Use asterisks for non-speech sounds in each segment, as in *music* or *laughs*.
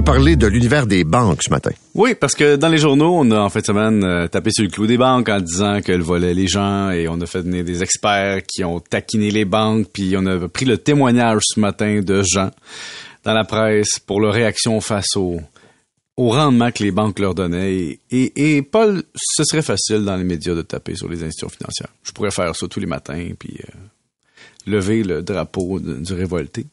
veux parler de l'univers des banques ce matin? Oui, parce que dans les journaux, on a en fin semaine euh, tapé sur le clou des banques en disant qu'elles volaient les gens et on a fait venir des experts qui ont taquiné les banques, puis on a pris le témoignage ce matin de gens dans la presse pour leur réaction face au, rendement que les banques leur donnaient. Et, et, Paul, ce serait facile dans les médias de taper sur les institutions financières. Je pourrais faire ça tous les matins, puis euh, lever le drapeau du révolté.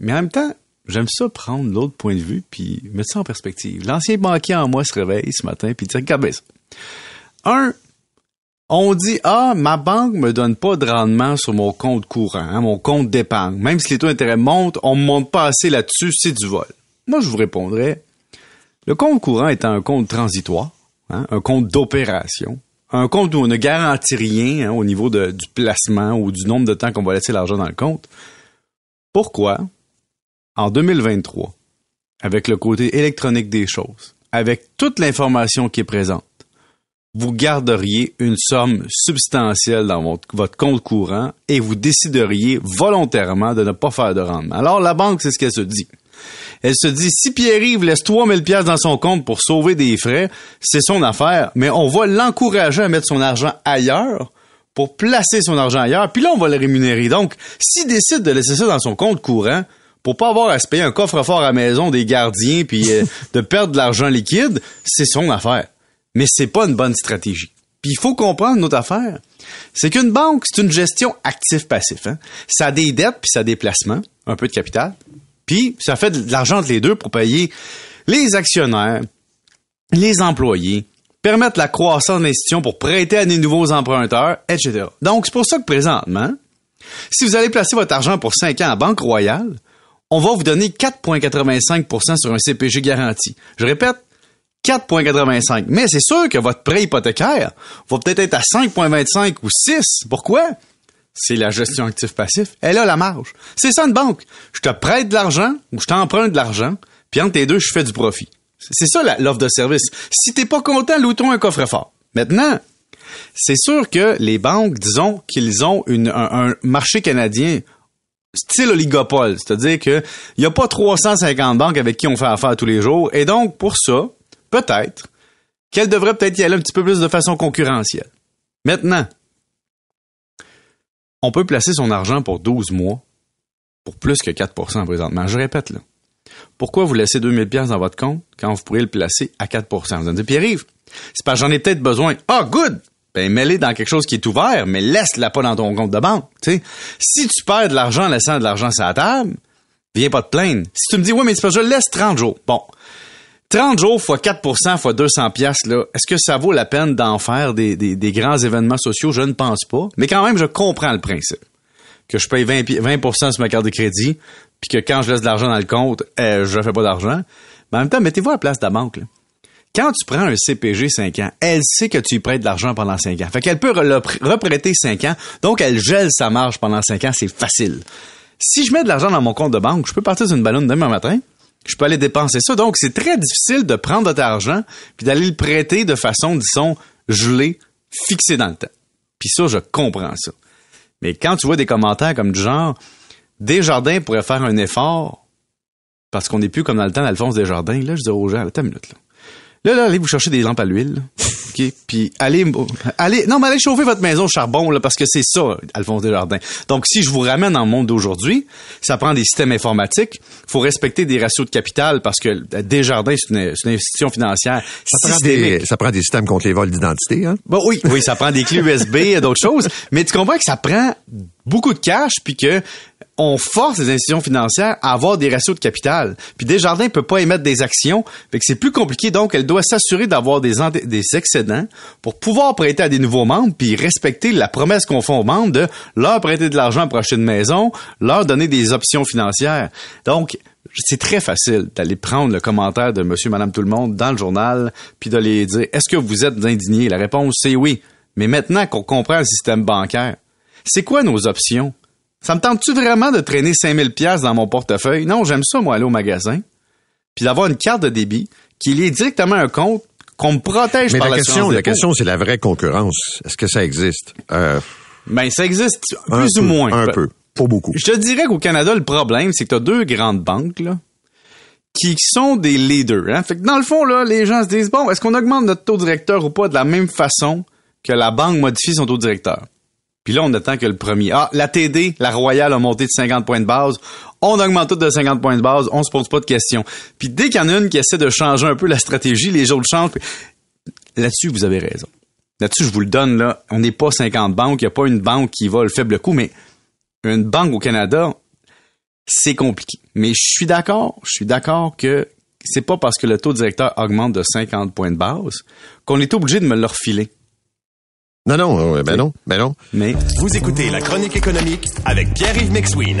Mais en même temps, j'aime ça prendre l'autre point de vue puis mettre ça en perspective. L'ancien banquier en moi se réveille ce matin puis dit regarde ça. Un, on dit ah ma banque me donne pas de rendement sur mon compte courant, hein, mon compte d'épargne. Même si les taux d'intérêt montent, on me monte pas assez là-dessus, c'est du vol. Moi je vous répondrais le compte courant est un compte transitoire, hein, un compte d'opération, un compte où on ne garantit rien hein, au niveau du placement ou du nombre de temps qu'on va laisser l'argent dans le compte. Pourquoi? En 2023, avec le côté électronique des choses, avec toute l'information qui est présente, vous garderiez une somme substantielle dans votre, compte courant et vous décideriez volontairement de ne pas faire de rendement. Alors la banque, c'est ce qu'elle se dit. Elle se dit, si Pierre-Yves laisse 3000 pièces dans son compte pour sauver des frais, c'est son affaire, mais on va l'encourager à mettre son argent ailleurs pour placer son argent ailleurs, puis là, on va le rémunérer. Donc, s'il décide de laisser ça dans son compte courant, pour pas avoir à se payer un coffre-fort à la maison des gardiens puis euh, *laughs* de perdre de l'argent liquide, c'est son affaire. Mais c'est pas une bonne stratégie. Puis il faut comprendre notre affaire. C'est qu'une banque, c'est une gestion actif-passif. Hein? Ça a des dettes puis ça a des placements, un peu de capital. Puis ça fait de l'argent entre les deux pour payer les actionnaires, les employés, permettre la croissance de l'institution pour prêter à des nouveaux emprunteurs, etc. Donc c'est pour ça que présentement, si vous allez placer votre argent pour 5 ans à Banque Royale, on va vous donner 4,85% sur un CPG garanti. Je répète, 4,85. Mais c'est sûr que votre prêt hypothécaire va peut-être être à 5,25 ou 6. Pourquoi? C'est la gestion actif-passif. Elle a la marge. C'est ça une banque. Je te prête de l'argent ou je t'emprunte de l'argent, puis entre les deux, je fais du profit. C'est ça l'offre de service. Si t'es pas content, loue-toi un coffre-fort. Maintenant, c'est sûr que les banques, disons qu'ils ont un marché canadien style oligopole, c'est-à-dire que il y a pas 350 banques avec qui on fait affaire tous les jours et donc pour ça, peut-être qu'elle devrait peut-être y aller un petit peu plus de façon concurrentielle. Maintenant, on peut placer son argent pour 12 mois pour plus que 4% présentement. Je répète là. Pourquoi vous laissez 2000 pièces dans votre compte quand vous pourriez le placer à 4% Vous allez me dire, Pierre-Yves, c'est parce que j'en ai peut-être besoin. Ah, good! Ben mets dans quelque chose qui est ouvert, mais laisse-la pas dans ton compte de banque. sais. Si tu perds de l'argent en laissant de l'argent sur la table, viens pas te plaindre. Si tu me dis, ouais, mais je le laisse 30 jours. Bon. 30 jours fois 4% fois 200 pièces là, est-ce que ça vaut la peine d'en faire des, des, grands événements sociaux? Je ne pense pas. Mais quand même, je comprends le principe. Que je paye 20, 20 sur ma carte de crédit, puis que quand je laisse de l'argent dans le compte, euh, je fais pas d'argent. Mais en même temps, mettez-vous à la place de la banque. Là. Quand tu prends un CPG 5 ans, elle sait que tu prêtes de l'argent pendant 5 ans. Fait qu'elle peut reprêter 5 ans, donc elle gèle sa marge pendant 5 ans, c'est facile. Si je mets de l'argent dans mon compte de banque, je peux partir d'une ballonne demain matin, je peux aller dépenser ça. Donc, c'est très difficile de prendre de ton argent puis d'aller le prêter de façon, disons, gelée, fixée dans le temps. Puis ça, je comprends ça. Mais quand tu vois des commentaires comme du genre, Desjardins pourrait faire un effort parce qu'on n'est plus comme dans le temps d'Alphonse Desjardins, là, je dis aux gens, attends une minute, là. Là, là, allez vous chercher des lampes à l'huile. OK? Puis allez, allez, non, mais allez chauffer votre maison au charbon, là, parce que c'est ça, Alphonse Desjardins. Donc, si je vous ramène dans le monde d'aujourd'hui, ça prend des systèmes informatiques. faut respecter des ratios de capital parce que Desjardins, c'est une, une, institution financière ça prend, des, ça prend des systèmes contre les vols d'identité, hein? Bon, oui, oui, ça prend des clés USB et d'autres choses. Mais tu comprends que ça prend beaucoup de cash puis que on force les institutions financières à avoir des ratios de capital. Puis Desjardins peut pas émettre des actions, fait que c'est plus compliqué. Donc, elle doit s'assurer d'avoir des, excédents pour pouvoir prêter à des nouveaux membres, puis respecter la promesse qu'on fait aux membres de leur prêter de l'argent pour acheter une maison, leur donner des options financières. Donc, c'est très facile d'aller prendre le commentaire de monsieur, madame, tout le monde dans le journal, puis de dire, est-ce que vous êtes indignés? La réponse, c'est oui. Mais maintenant qu'on comprend le système bancaire, c'est quoi nos options? Ça me tente-tu vraiment de traîner 5000 pièces dans mon portefeuille? Non, j'aime ça, moi, aller au magasin, puis d'avoir une carte de débit qui liée directement à un compte qu'on me protège Mais par la question, la question, c'est la vraie concurrence. Est-ce que ça existe? Euh, Ben, ça existe plus ou moins. Un peu. Pas beaucoup. Je te dirais qu'au Canada, le problème, c'est que tu as deux grandes banques, là, qui sont des leaders. Hein? Fait que dans le fond, là, les gens se disent, bon, est-ce qu'on augmente notre taux directeur ou pas de la même façon que la banque modifie son taux directeur? Puis là, on attend que le premier. Ah, la TD, la Royale a monté de 50 points de base. On augmente tout de 50 points de base. On se pose pas de questions. Puis dès qu'il y en a une qui essaie de changer un peu la stratégie, les autres changent. Là-dessus, vous avez raison. Là-dessus, je vous le donne, là. On n'est pas 50 banques. Il n'y a pas une banque qui va le faible coût, mais une banque au Canada, c'est compliqué. Mais je suis d'accord, je suis d'accord que c'est pas parce que le taux directeur augmente de 50 points de base qu'on est obligé de me le refiler. Non, non, ben non, ben non. Mais Vous écoutez La Chronique économique avec Pierre-Yves McSween.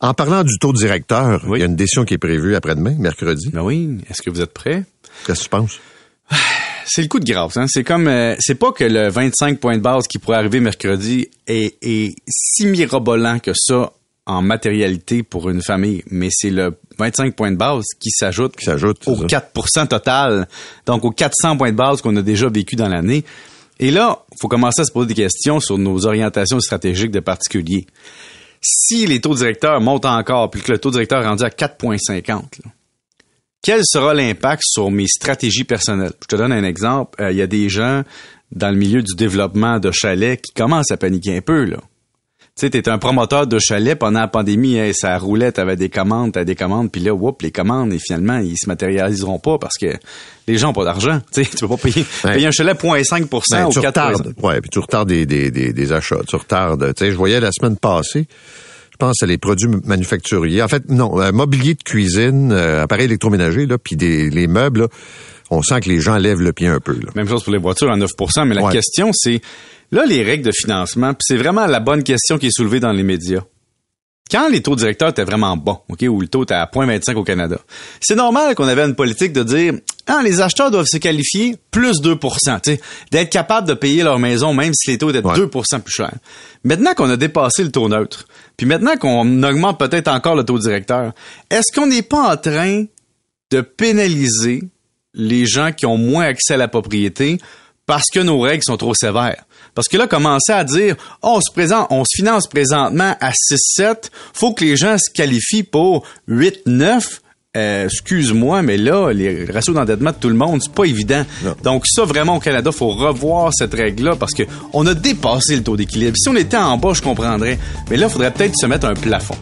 En parlant du taux directeur, il y a une décision qui est prévue après-demain, mercredi. ben oui, est-ce que vous êtes prêts? Qu'est-ce que tu penses? *sighs* C'est le coup de grâce. Hein? C'est comme, euh, c'est pas que le 25 points de base qui pourrait arriver mercredi est, est si mirobolant que ça en matérialité pour une famille, mais c'est le 25 points de base qui s'ajoute au ça. 4% total, donc aux 400 points de base qu'on a déjà vécu dans l'année. Et là, il faut commencer à se poser des questions sur nos orientations stratégiques de particuliers. Si les taux directeurs montent encore, puis que le taux directeur est rendu à 4,50, là, quel sera l'impact sur mes stratégies personnelles? Je te donne un exemple. Euh, Il y a des gens dans le milieu du développement de chalets qui commencent à paniquer un peu, là. Tu sais, t'es un promoteur de chalet pendant la pandémie, hey, ça roulait, t'avais des commandes, t'avais des commandes, puis là, whoop, les commandes, et finalement, ils se matérialiseront pas parce que les gens ont pas d'argent. *laughs* Tu sais, tu peux pas payer, Ouais. payer un chalet 0,5 Ben, ou tu 4 retardes. Ouais, puis tu retardes des, des, des, des achats. Tu retardes. Tu sais, je voyais la semaine passée, je pense à les produits manufacturiers. En fait, non, euh, mobilier de cuisine, euh, appareils électroménagers, là, puis des, les meubles, là, on sent que les gens lèvent le pied un peu. Là. Même chose pour les voitures à 9% mais la Ouais. question, c'est, là, les règles de financement, puis c'est vraiment la bonne question qui est soulevée dans les médias. Quand les taux directeurs étaient vraiment bons, OK, ou le taux était à 0,25 au Canada, c'est normal qu'on avait une politique de dire, ah, les acheteurs doivent se qualifier plus 2% tu sais, d'être capables de payer leur maison même si les taux étaient Ouais. 2% plus chers. Maintenant qu'on a dépassé le taux neutre, puis maintenant qu'on augmente peut-être encore le taux directeur, est-ce qu'on n'est pas en train de pénaliser les gens qui ont moins accès à la propriété parce que nos règles sont trop sévères. Parce que là, commencer à dire, oh, on se présente, on se finance présentement à 6-7, faut que les gens se qualifient pour 8-9. Euh, excuse-moi, mais là, les ratios d'endettement de tout le monde, c'est pas évident. Non. Donc ça, vraiment, au Canada, faut revoir cette règle-là parce que on a dépassé le taux d'équilibre. Si on était en bas, je comprendrais. Mais là, il faudrait peut-être se mettre un plafond.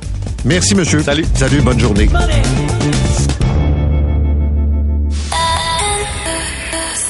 Merci, monsieur. Salut. Salut, bonne journée.